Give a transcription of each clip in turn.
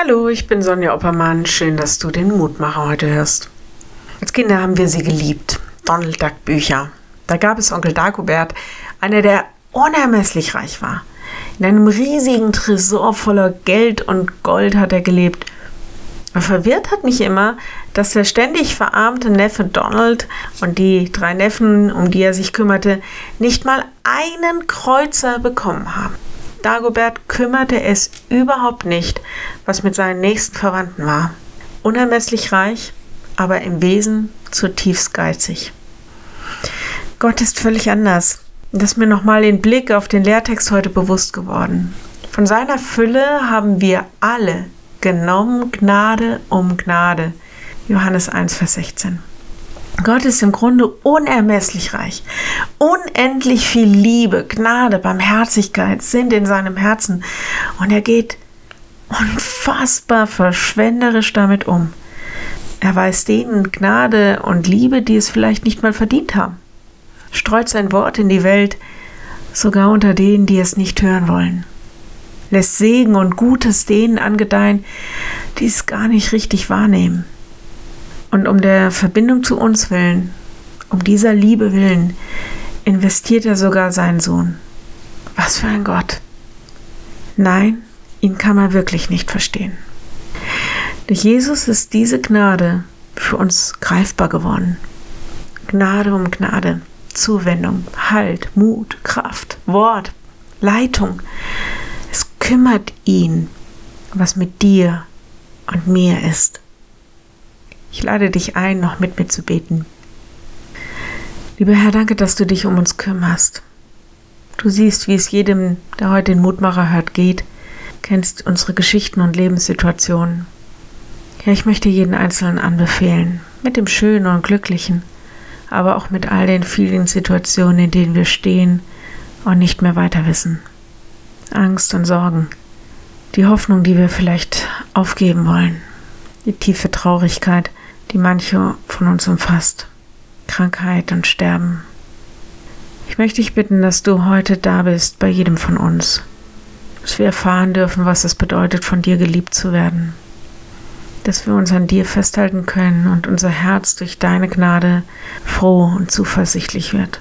Hallo, ich bin Sonja Oppermann. Schön, dass du den Mutmacher heute hörst. Als Kinder haben wir sie geliebt. Donald Duck Bücher. Da gab es Onkel Dagobert, einer, der unermesslich reich war. In einem riesigen Tresor voller Geld und Gold hat er gelebt. Verwirrt hat mich immer, dass der ständig verarmte Neffe Donald und die drei Neffen, um die er sich kümmerte, nicht mal einen Kreuzer bekommen haben. Dagobert kümmerte es überhaupt nicht, was mit seinen nächsten Verwandten war. Unermesslich reich, aber im Wesen zutiefst geizig. Gott ist völlig anders. Das ist mir nochmal den Blick auf den Lehrtext heute bewusst geworden. Von seiner Fülle haben wir alle genommen Gnade um Gnade. Johannes 1, Vers 16. Gott ist im Grunde unermesslich reich. Unendlich viel Liebe, Gnade, Barmherzigkeit sind in seinem Herzen. Und er geht unfassbar verschwenderisch damit um. Er weist denen Gnade und Liebe, die es vielleicht nicht mal verdient haben. Streut sein Wort in die Welt, sogar unter denen, die es nicht hören wollen. Lässt Segen und Gutes denen angedeihen, die es gar nicht richtig wahrnehmen. Und um der Verbindung zu uns willen, um dieser Liebe willen, investiert er sogar seinen Sohn. Was für ein Gott. Nein, ihn kann man wirklich nicht verstehen. Durch Jesus ist diese Gnade für uns greifbar geworden. Gnade um Gnade, Zuwendung, Halt, Mut, Kraft, Wort, Leitung. Es kümmert ihn, was mit dir und mir ist. Ich lade dich ein, noch mit mir zu beten. Lieber Herr, danke, dass du dich um uns kümmerst. Du siehst, wie es jedem, der heute den Mutmacher hört, geht, kennst unsere Geschichten und Lebenssituationen. Ja, ich möchte jeden Einzelnen anbefehlen, mit dem Schönen und Glücklichen, aber auch mit all den vielen Situationen, in denen wir stehen und nicht mehr weiter wissen. Angst und Sorgen, die Hoffnung, die wir vielleicht aufgeben wollen, die tiefe Traurigkeit, die manche von uns umfasst. Krankheit und Sterben. Ich möchte dich bitten, dass du heute da bist bei jedem von uns, dass wir erfahren dürfen, was es bedeutet, von dir geliebt zu werden, dass wir uns an dir festhalten können und unser Herz durch deine Gnade froh und zuversichtlich wird.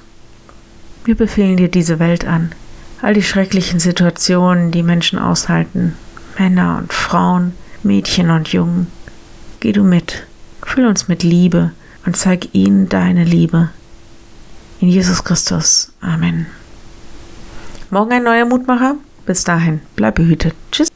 Wir befehlen dir diese Welt an, all die schrecklichen Situationen, die Menschen aushalten, Männer und Frauen, Mädchen und Jungen. Geh du mit Füll uns mit Liebe und zeig ihnen deine Liebe. In Jesus Christus. Amen. Morgen ein neuer Mutmacher. Bis dahin, bleib behütet. Tschüss.